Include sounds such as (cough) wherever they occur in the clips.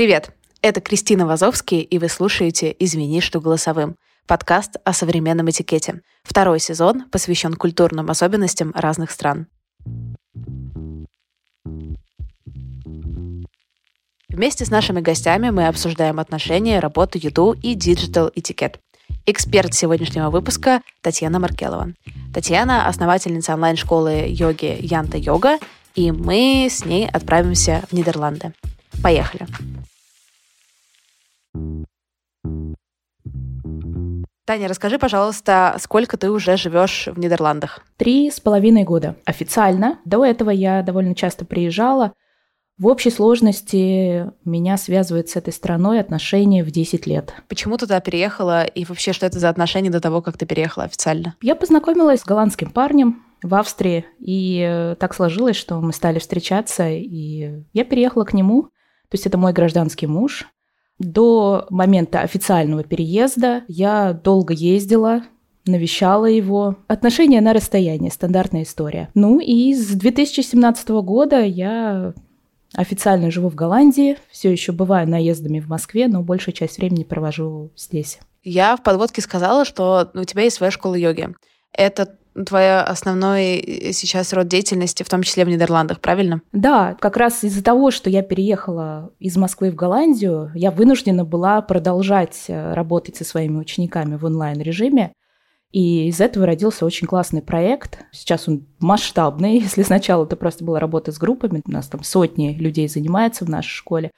Привет! Это Кристина Вазовский, и вы слушаете «Извини, что голосовым» подкаст о современном этикете. Второй сезон посвящен культурным особенностям разных стран. Вместе с нашими гостями мы обсуждаем отношения, работу, еду и digital этикет. Эксперт сегодняшнего выпуска Татьяна Маркелова. Татьяна – основательница онлайн-школы йоги Янта Йога, и мы с ней отправимся в Нидерланды. Поехали! Таня, расскажи, пожалуйста, сколько ты уже живешь в Нидерландах? Три с половиной года официально. До этого я довольно часто приезжала. В общей сложности меня связывает с этой страной отношения в 10 лет. Почему ты туда переехала и вообще что это за отношения до того, как ты переехала официально? Я познакомилась с голландским парнем в Австрии, и э, так сложилось, что мы стали встречаться, и я переехала к нему. То есть это мой гражданский муж. До момента официального переезда я долго ездила, навещала его. Отношения на расстоянии, стандартная история. Ну и с 2017 года я официально живу в Голландии, все еще бываю наездами в Москве, но большую часть времени провожу здесь. Я в подводке сказала, что у тебя есть своя школа йоги. Это твой основной э, сейчас род деятельности, в том числе в Нидерландах, правильно? Да, как раз из-за того, что я переехала из Москвы в Голландию, я вынуждена была продолжать э, работать со своими учениками в онлайн-режиме. И из этого родился очень классный проект. Сейчас он масштабный. (laughs) Если сначала это просто была работа с группами, у нас там сотни людей занимается в нашей школе,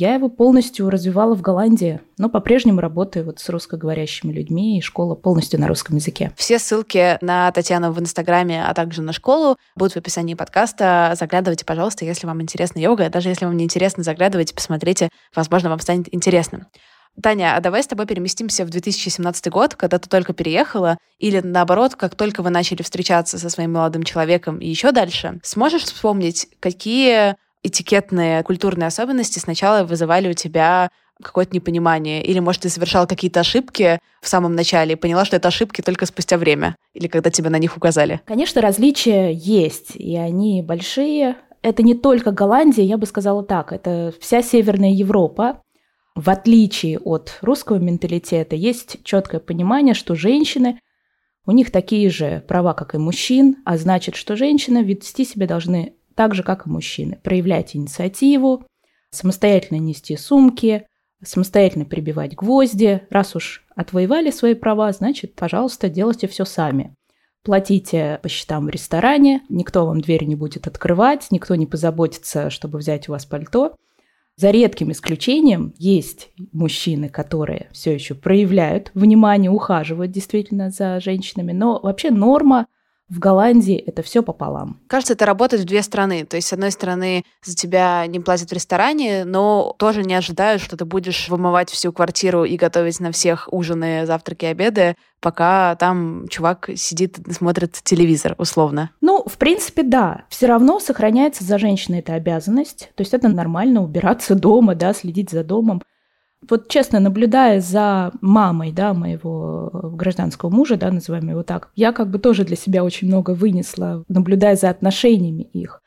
я его полностью развивала в Голландии, но по-прежнему работаю вот с русскоговорящими людьми, и школа полностью на русском языке. Все ссылки на Татьяну в Инстаграме, а также на школу будут в описании подкаста. Заглядывайте, пожалуйста, если вам интересна йога. Даже если вам не интересно, заглядывайте, посмотрите. Возможно, вам станет интересным. Таня, а давай с тобой переместимся в 2017 год, когда ты только переехала, или наоборот, как только вы начали встречаться со своим молодым человеком и еще дальше. Сможешь вспомнить, какие этикетные культурные особенности сначала вызывали у тебя какое-то непонимание? Или, может, ты совершал какие-то ошибки в самом начале и поняла, что это ошибки только спустя время? Или когда тебя на них указали? Конечно, различия есть, и они большие. Это не только Голландия, я бы сказала так, это вся Северная Европа. В отличие от русского менталитета, есть четкое понимание, что женщины, у них такие же права, как и мужчин, а значит, что женщины вести себя должны так же, как и мужчины. Проявлять инициативу, самостоятельно нести сумки, самостоятельно прибивать гвозди. Раз уж отвоевали свои права, значит, пожалуйста, делайте все сами. Платите по счетам в ресторане, никто вам дверь не будет открывать, никто не позаботится, чтобы взять у вас пальто. За редким исключением есть мужчины, которые все еще проявляют внимание, ухаживают действительно за женщинами, но вообще норма – в Голландии это все пополам. Кажется, это работает в две стороны. То есть, с одной стороны, за тебя не платят в ресторане, но тоже не ожидают, что ты будешь вымывать всю квартиру и готовить на всех ужины, завтраки, обеды, пока там чувак сидит и смотрит телевизор, условно. Ну, в принципе, да. Все равно сохраняется за женщиной эта обязанность. То есть это нормально убираться дома, да, следить за домом вот честно, наблюдая за мамой, да, моего гражданского мужа, да, называем его так, я как бы тоже для себя очень много вынесла, наблюдая за отношениями их.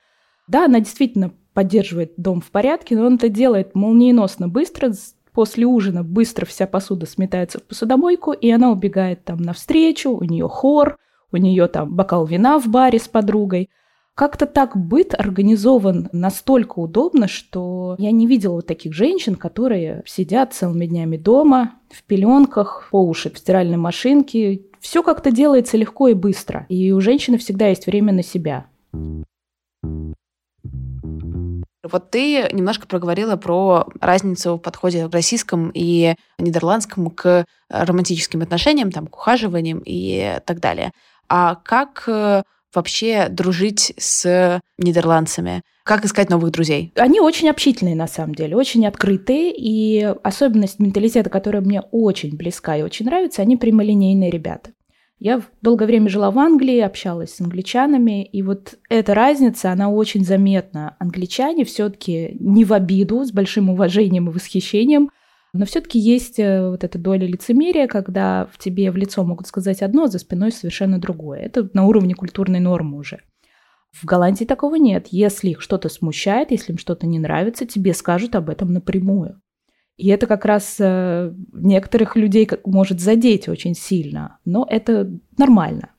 Да, она действительно поддерживает дом в порядке, но он это делает молниеносно быстро, после ужина быстро вся посуда сметается в посудомойку, и она убегает там навстречу, у нее хор, у нее там бокал вина в баре с подругой – как-то так быт организован настолько удобно, что я не видела вот таких женщин, которые сидят целыми днями дома, в пеленках, по уши в стиральной машинке. Все как-то делается легко и быстро. И у женщины всегда есть время на себя. Вот ты немножко проговорила про разницу в подходе к российскому и нидерландскому к романтическим отношениям, там, к ухаживаниям и так далее. А как э, вообще дружить с нидерландцами? Как искать новых друзей? Они очень общительные, на самом деле, очень открытые. И особенность менталитета, которая мне очень близка и очень нравится, они прямолинейные ребята. Я долгое время жила в Англии, общалась с англичанами, и вот эта разница, она очень заметна. Англичане все-таки не в обиду, с большим уважением и восхищением, но все-таки есть э, вот эта доля лицемерия, когда в тебе в лицо могут сказать одно, а за спиной совершенно другое. Это на уровне культурной нормы уже. В Голландии такого нет. Если их что-то смущает, если им что-то не нравится, тебе скажут об этом напрямую. И это как раз э, некоторых людей может задеть очень сильно, но это нормально.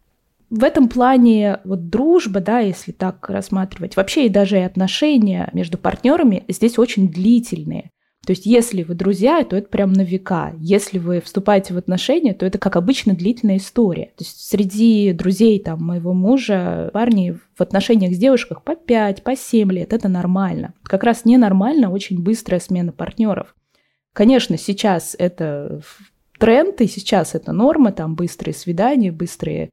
В этом плане вот дружба, да, если так рассматривать, вообще и даже и отношения между партнерами здесь очень длительные. То есть если вы друзья, то это прям на века. Если вы вступаете в отношения, то это, как обычно, длительная история. То есть среди друзей там, моего мужа парни в отношениях с девушкой по 5, по 7 лет, это нормально. Как раз ненормально очень быстрая смена партнеров. Конечно, сейчас это тренд, и сейчас это норма, там быстрые свидания, быстрые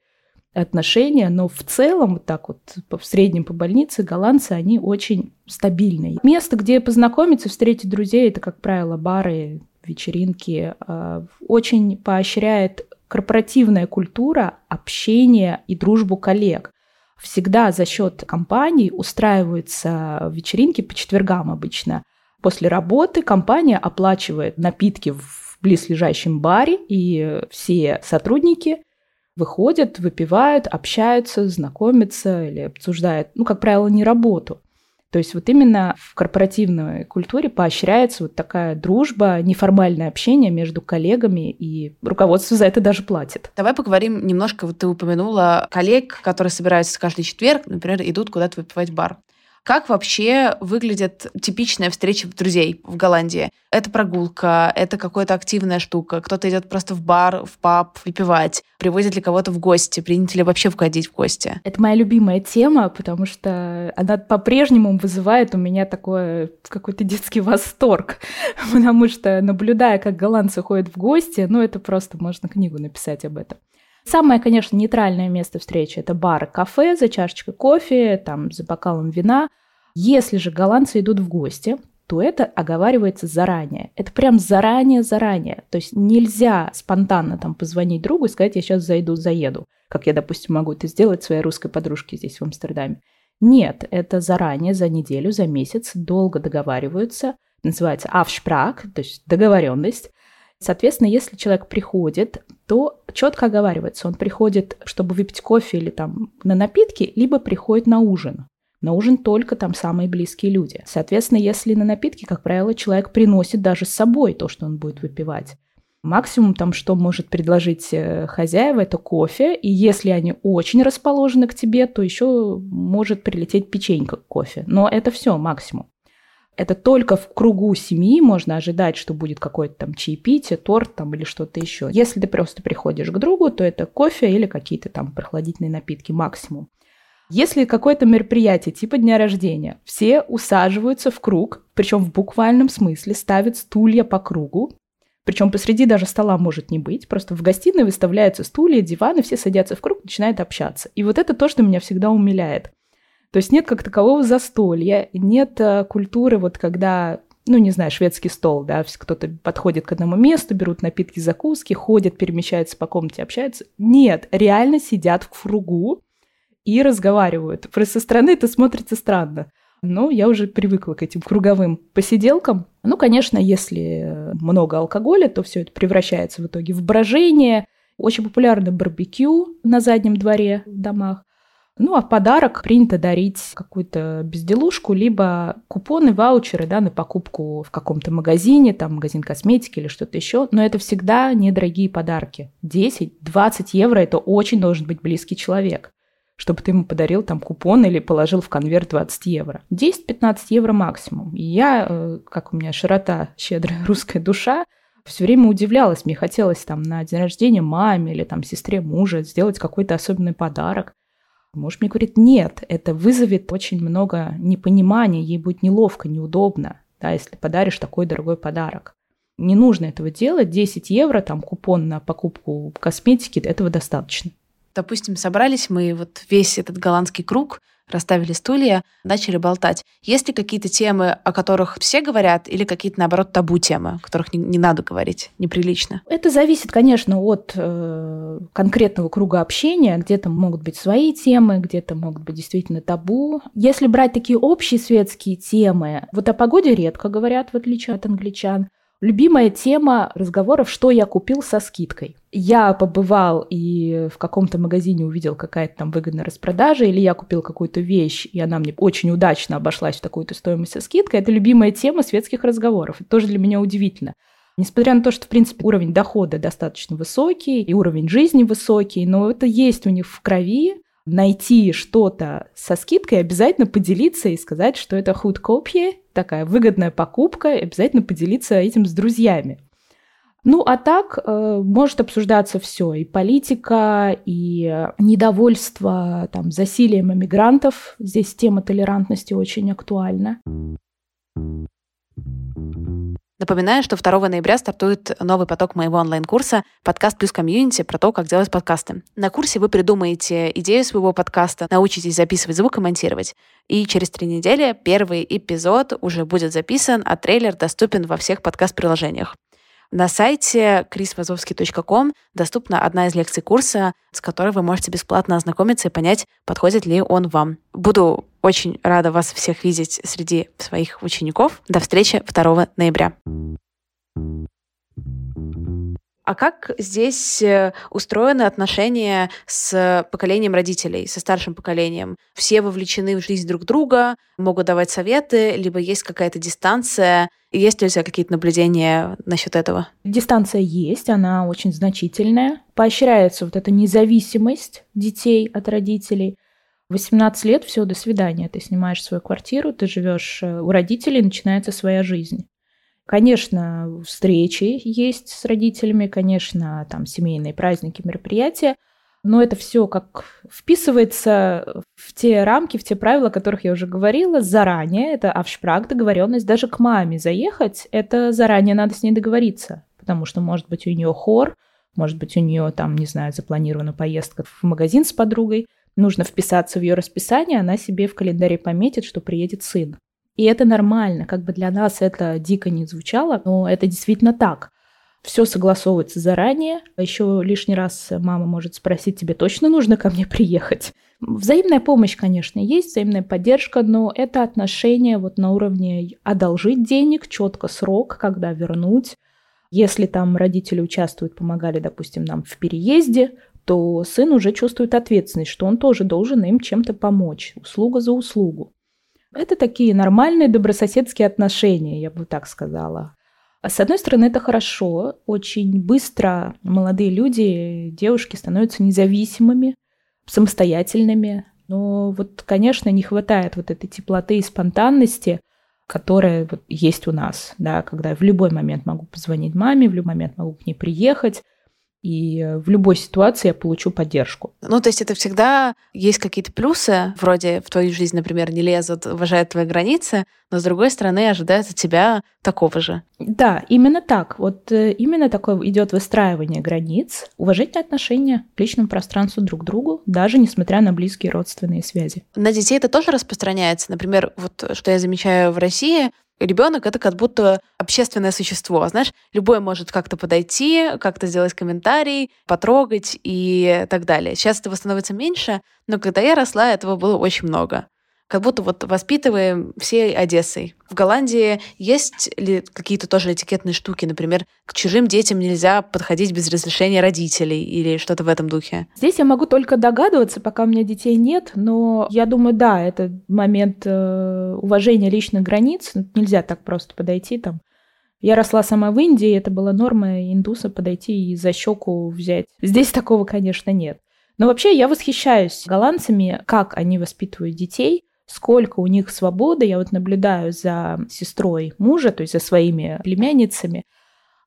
отношения, но в целом, вот так вот в среднем по больнице, голландцы, они очень стабильные. Место, где познакомиться, встретить друзей, это, как правило, бары, вечеринки, а, очень поощряет корпоративная культура общения и дружбу коллег. Всегда за счет компаний устраиваются вечеринки по четвергам обычно. После работы компания оплачивает напитки в близлежащем баре, и все сотрудники выходят, выпивают, общаются, знакомятся или обсуждают, ну, как правило, не работу. То есть вот именно в корпоративной культуре поощряется вот такая дружба, неформальное общение между коллегами, и руководство за это даже платит. Давай поговорим немножко, вот ты упомянула коллег, которые собираются каждый четверг, например, идут куда-то выпивать в бар. Как вообще выглядит типичная встреча друзей в Голландии? Это прогулка, это какая-то активная штука. Кто-то идет просто в бар, в паб выпивать. Привозят ли кого-то в гости? Принято ли вообще входить в гости? Это моя любимая тема, потому что она по-прежнему вызывает у меня такой какой-то детский восторг. (laughs) Потому что, наблюдая, как голландцы ходят в гости, ну, это просто можно книгу написать об этом. Самое, конечно, нейтральное место встречи – это бар, кафе за чашечкой кофе, там, за бокалом вина. Если же голландцы идут в гости, то это оговаривается заранее. Это прям заранее-заранее. То есть нельзя спонтанно там позвонить другу и сказать, я сейчас зайду, заеду, как я, допустим, могу это сделать своей русской подружке здесь, в Амстердаме. Нет, это заранее, за неделю, за месяц, долго договариваются, называется авшпрак, то есть договоренность. Соответственно, если человек приходит, то четко оговаривается, он приходит, чтобы выпить кофе или там на напитки, либо приходит на ужин. На ужин только там самые близкие люди. Соответственно, если на напитки, как правило, человек приносит даже с собой то, что он будет выпивать. Максимум там, что может предложить э, хозяева, это кофе. И если они очень расположены к тебе, то еще может прилететь печенька к кофе. Но это все максимум. Это только в кругу семьи можно ожидать, что будет какое-то там чаепитие, торт там или что-то еще. Если ты просто приходишь к другу, то это кофе или какие-то там прохладительные напитки максимум. Если какое-то мероприятие типа дня рождения, все усаживаются в круг, причем в буквальном смысле ставят стулья по кругу, причем посреди даже стола может не быть, просто в гостиной выставляются стулья, диваны, все садятся в круг, начинают общаться. И вот это то, что меня всегда умиляет. То есть нет как такового застолья, нет э, культуры, вот когда ну, не знаю, шведский стол, да, кто-то подходит к одному месту, берут напитки, закуски, ходят, перемещаются по комнате, общаются. Нет, реально сидят в кругу и разговаривают. Просто со стороны это смотрится странно. Но я уже привыкла к этим круговым посиделкам. Ну, конечно, если много алкоголя, то все это превращается в итоге в брожение. Очень популярно барбекю на заднем дворе в домах. Ну, а в подарок принято дарить какую-то безделушку, либо купоны, ваучеры, да, на покупку в каком-то магазине, там, магазин косметики или что-то еще. Но это всегда недорогие подарки. 10-20 евро – это очень должен быть близкий человек чтобы ты ему подарил там купон или положил в конверт 20 евро. 10-15 евро максимум. И я, э, как у меня широта, щедрая (laughs) русская душа, все время удивлялась. Мне хотелось там на день рождения маме или там сестре мужа сделать какой-то особенный подарок. Муж мне говорит, нет, это вызовет очень много непонимания, ей будет неловко, неудобно, да, если подаришь такой дорогой подарок. Не нужно этого делать, 10 евро, там купон на покупку косметики, этого достаточно. Допустим, собрались мы, вот весь этот голландский круг, расставили стулья, начали болтать. Есть ли какие-то темы, о которых все говорят, или какие-то, наоборот, табу темы, о которых не, не надо говорить, неприлично? Это зависит, конечно, от э, конкретного круга общения. Где-то могут быть свои темы, где-то могут быть действительно табу. Если брать такие общие светские темы, вот о погоде редко говорят, в отличие от англичан. Любимая тема разговоров, что я купил со скидкой. Я побывал и в каком-то магазине увидел какая-то там выгодная распродажа, или я купил какую-то вещь, и она мне очень удачно обошлась в такую-то стоимость со скидкой. Это любимая тема светских разговоров. Это тоже для меня удивительно. Несмотря на то, что, в принципе, уровень дохода достаточно высокий, и уровень жизни высокий, но это есть у них в крови, найти что-то со скидкой, обязательно поделиться и сказать, что это худкопье, такая выгодная покупка, обязательно поделиться этим с друзьями. Ну, а так э, может обсуждаться все, и политика, и недовольство там, засилием иммигрантов. Здесь тема толерантности очень актуальна. Напоминаю, что 2 ноября стартует новый поток моего онлайн-курса «Подкаст плюс комьюнити» про то, как делать подкасты. На курсе вы придумаете идею своего подкаста, научитесь записывать звук и монтировать. И через три недели первый эпизод уже будет записан, а трейлер доступен во всех подкаст-приложениях. На сайте chrisvazovsky.com доступна одна из лекций курса, с которой вы можете бесплатно ознакомиться и понять, подходит ли он вам. Буду очень рада вас всех видеть среди своих учеников. До встречи 2 ноября. А как здесь э, устроены отношения с поколением родителей, со старшим поколением? Все вовлечены в жизнь друг друга, могут давать советы, либо есть какая-то дистанция? Есть ли у тебя какие-то наблюдения насчет этого? Дистанция есть, она очень значительная. Поощряется вот эта независимость детей от родителей. 18 лет, все, до свидания. Ты снимаешь свою квартиру, ты живешь э, у родителей, начинается своя жизнь. Конечно, встречи есть с родителями, конечно, там семейные праздники, мероприятия, но это все как вписывается в те рамки, в те правила, о которых я уже говорила заранее. Это авшпраг, договоренность. Даже к маме заехать, это заранее надо с ней договориться, потому что, может быть, у нее хор, может быть, у нее там, не знаю, запланирована поездка в магазин с подругой, нужно вписаться в ее расписание, она себе в календаре пометит, что приедет сын. И это нормально, как бы для нас это дико не звучало, но это действительно так. Все согласовывается заранее. Еще лишний раз мама может спросить, тебе точно нужно ко мне приехать? Взаимная помощь, конечно, есть, взаимная поддержка, но это отношение вот на уровне одолжить денег, четко срок, когда вернуть. Если там родители участвуют, помогали, допустим, нам в переезде, то сын уже чувствует ответственность, что он тоже должен им чем-то помочь, услуга за услугу. Это такие нормальные добрососедские отношения, я бы так сказала. С одной стороны, это хорошо. Очень быстро молодые люди, девушки становятся независимыми, самостоятельными. Но вот, конечно, не хватает вот этой теплоты и спонтанности, которая вот есть у нас, да, когда я в любой момент могу позвонить маме, в любой момент могу к ней приехать, и э, в любой ситуации я получу поддержку. Ну, то есть это всегда есть какие-то плюсы, вроде в твою жизнь, например, не лезут, уважают твои границы, но с другой стороны ожидают от тебя такого же. Да, именно так. Вот э, именно такое идет выстраивание границ, уважительное отношение к личному пространству друг к другу, даже несмотря на близкие родственные связи. На детей это тоже распространяется. Например, вот что я замечаю в России, ребенок это как будто общественное существо. Знаешь, любой может как-то подойти, как-то сделать комментарий, потрогать и так далее. Сейчас этого становится меньше, но когда я росла, этого было очень много как будто вот воспитываем всей Одессой. В Голландии есть ли какие-то тоже этикетные штуки? Например, к чужим детям нельзя подходить без разрешения родителей или что-то в этом духе? Здесь я могу только догадываться, пока у меня детей нет, но я думаю, да, это момент э, уважения личных границ. Нельзя так просто подойти там. Я росла сама в Индии, это была норма индуса подойти и за щеку взять. Здесь такого, конечно, нет. Но вообще я восхищаюсь голландцами, как они воспитывают детей сколько у них свободы. Я вот наблюдаю за сестрой мужа, то есть за своими племянницами.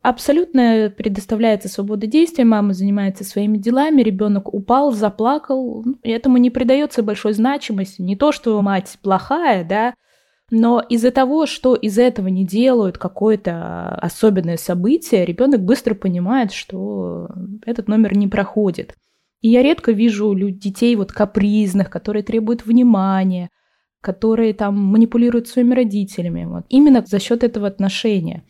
Абсолютно предоставляется свобода действия, мама занимается своими делами, ребенок упал, заплакал, и этому не придается большой значимости. Не то, что мать плохая, да, но из-за того, что из этого не делают какое-то особенное событие, ребенок быстро понимает, что этот номер не проходит. И я редко вижу детей вот капризных, которые требуют внимания, которые там манипулируют своими родителями. Вот. Именно за счет этого отношения.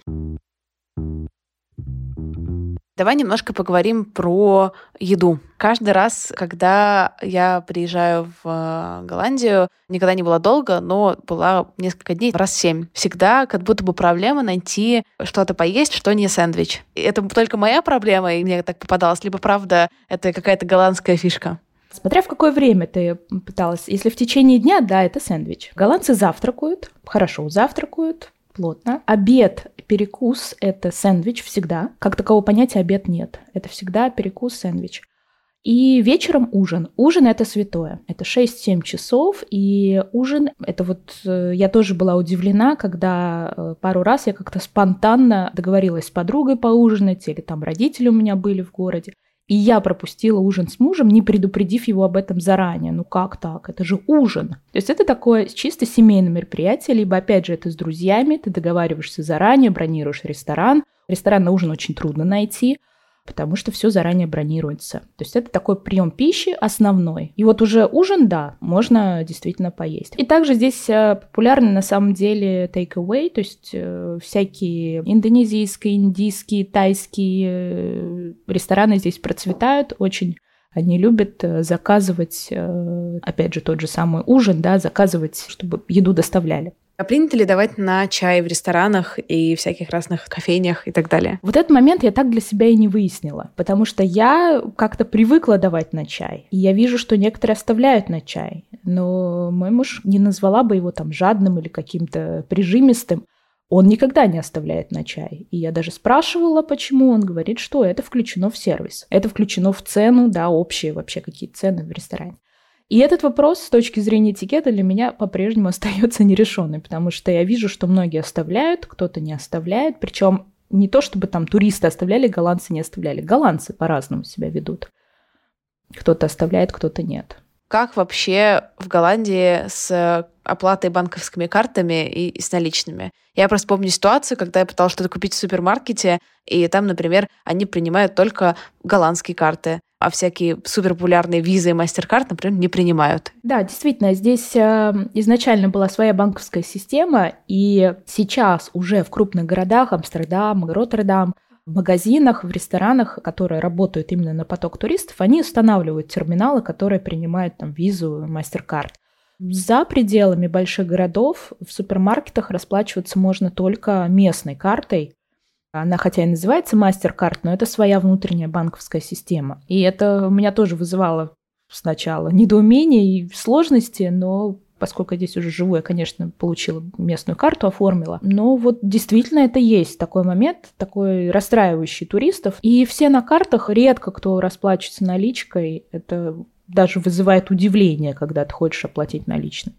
Давай немножко поговорим про еду. Каждый раз, когда я приезжаю в э, Голландию, никогда не было долго, но была несколько дней, раз семь. Всегда как будто бы проблема найти что-то поесть, что не сэндвич. Это только моя проблема, и мне так попадалось, либо правда это какая-то голландская фишка. Смотря в какое время ты пыталась. Если в течение дня, да, это сэндвич. Голландцы завтракают, хорошо завтракают, плотно. Обед, перекус – это сэндвич всегда. Как такового понятия обед нет. Это всегда перекус, сэндвич. И вечером ужин. Ужин – это святое. Это 6-7 часов, и ужин – это вот… Э, я тоже была удивлена, когда э, пару раз я как-то спонтанно договорилась с подругой поужинать, или там родители у меня были в городе. И я пропустила ужин с мужем, не предупредив его об этом заранее. Ну как так? Это же ужин. То есть это такое чисто семейное мероприятие, либо опять же это с друзьями, ты договариваешься заранее, бронируешь ресторан. Ресторан на ужин очень трудно найти потому что все заранее бронируется. То есть это такой прием пищи основной. И вот уже ужин, да, можно действительно поесть. И также здесь э, популярны на самом деле take away, то есть э, всякие индонезийские, индийские, тайские э, рестораны здесь процветают очень они любят заказывать, опять же, тот же самый ужин, да, заказывать, чтобы еду доставляли. А принято ли давать на чай в ресторанах и всяких разных кофейнях и так далее? Вот этот момент я так для себя и не выяснила, потому что я как-то привыкла давать на чай. И я вижу, что некоторые оставляют на чай. Но мой муж не назвала бы его там жадным или каким-то прижимистым. Он никогда не оставляет на чай. И я даже спрашивала, почему. Он говорит, что это включено в сервис. Это включено в цену, да, общие вообще какие цены в ресторане. И этот вопрос с точки зрения этикета для меня по-прежнему (laughs) остается нерешенный, потому что я вижу, что многие оставляют, кто-то не оставляет, причем не то, чтобы там туристы оставляли, голландцы не оставляли. Голландцы по-разному себя ведут. Кто-то оставляет, кто-то нет. Как вообще в Голландии с оплатой банковскими картами и, с наличными? Я просто помню ситуацию, когда я пыталась что-то купить в супермаркете, и там, например, они принимают только голландские карты а всякие суперпопулярные визы и мастер-карт, например, не принимают. Да, действительно, здесь э, изначально была своя банковская система, и сейчас уже в крупных городах, Амстердам, Роттердам, в магазинах, в ресторанах, которые работают именно на поток туристов, они устанавливают терминалы, которые принимают там визу, мастер-карт. За пределами больших городов в супермаркетах расплачиваться можно только местной картой, она хотя и называется MasterCard, но это своя внутренняя банковская система. И это у меня тоже вызывало сначала недоумение и сложности, но поскольку я здесь уже живу, я, конечно, получила местную карту, оформила. Но вот действительно это есть такой момент, такой расстраивающий туристов. И все на картах, редко кто расплачивается наличкой. Это даже вызывает удивление, когда ты хочешь оплатить наличной.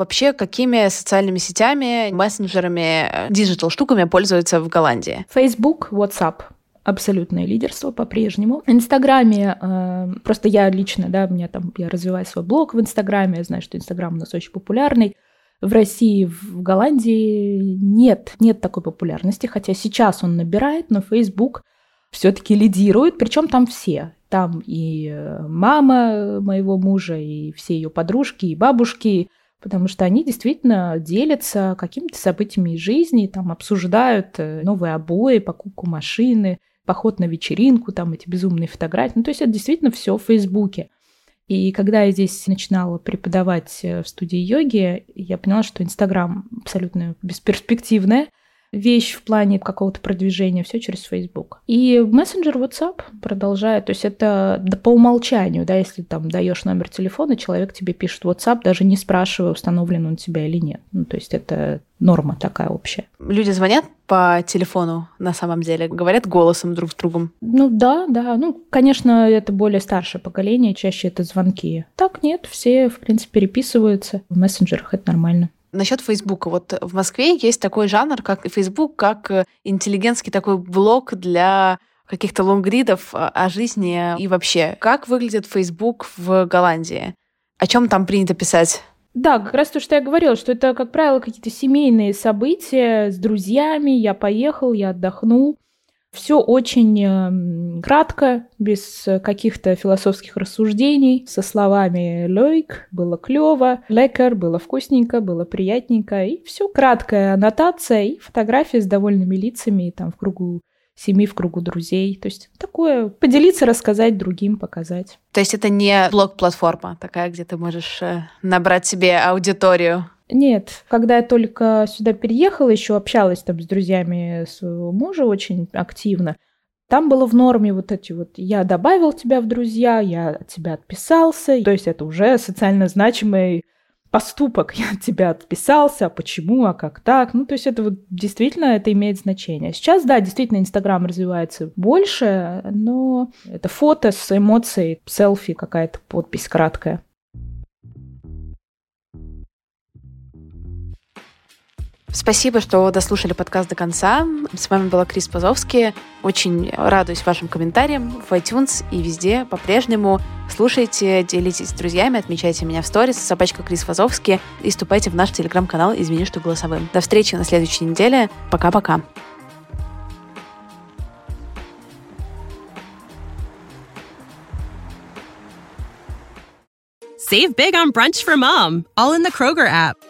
Вообще, какими социальными сетями, мессенджерами, digital штуками пользуются в Голландии? Facebook, WhatsApp абсолютное лидерство по-прежнему. В Инстаграме, э, просто я лично, да, у меня там, я развиваю свой блог в Инстаграме, я знаю, что Инстаграм у нас очень популярный. В России, в Голландии нет, нет такой популярности, хотя сейчас он набирает, но Facebook все-таки лидирует, причем там все. Там и э, мама моего мужа, и все ее подружки, и бабушки, потому что они действительно делятся какими-то событиями из жизни, там обсуждают э, новые обои, покупку машины, поход на вечеринку, там эти безумные фотографии. Ну, то есть это действительно все в Фейсбуке. И когда я здесь начинала преподавать э, в студии йоги, я поняла, что Инстаграм абсолютно бесперспективная, вещь в плане какого-то продвижения, все через Facebook. И мессенджер WhatsApp продолжает, то есть это да, по умолчанию, да, если там даешь номер телефона, человек тебе пишет WhatsApp, даже не спрашивая, установлен он у тебя или нет. Ну, то есть это норма такая общая. Люди звонят по телефону на самом деле, говорят голосом друг с другом. Ну да, да. Ну, конечно, это более старшее поколение, чаще это звонки. Так нет, все, в принципе, переписываются в мессенджерах, это нормально. Насчет Фейсбука. Вот в Москве есть такой жанр, как Фейсбук, как э, интеллигентский такой блог для каких-то лонгридов о жизни и вообще. Как выглядит Фейсбук в Голландии? О чем там принято писать? Да, как раз то, что я говорила, что это, как правило, какие-то семейные события с друзьями. Я поехал, я отдохнул. Все очень эм, кратко, без каких-то философских рассуждений, со словами «лойк» было клево, «лекар» было вкусненько, было приятненько, и все краткая аннотация и фотографии с довольными лицами там в кругу семьи, в кругу друзей. То есть такое поделиться, рассказать другим, показать. То есть это не блог-платформа такая, где ты можешь э, набрать себе аудиторию? Нет, когда я только сюда переехала, еще общалась там с друзьями своего мужа очень активно. Там было в норме вот эти вот «я добавил тебя в друзья», «я от тебя отписался». То есть это уже социально значимый поступок. Я от тебя отписался, а почему, а как так? Ну, то есть это вот действительно это имеет значение. Сейчас, да, действительно, Инстаграм развивается больше, но это фото с эмоцией, селфи, какая-то подпись краткая. Спасибо, что дослушали подкаст до конца. С вами была Крис Пазовский. Очень радуюсь вашим комментариям в iTunes и везде по-прежнему. Слушайте, делитесь с друзьями, отмечайте меня в сторис, собачка Крис Пазовский и вступайте в наш телеграм-канал «Извини, что голосовым». До встречи на следующей неделе. Пока-пока. Save big on brunch for mom, all in the Kroger app.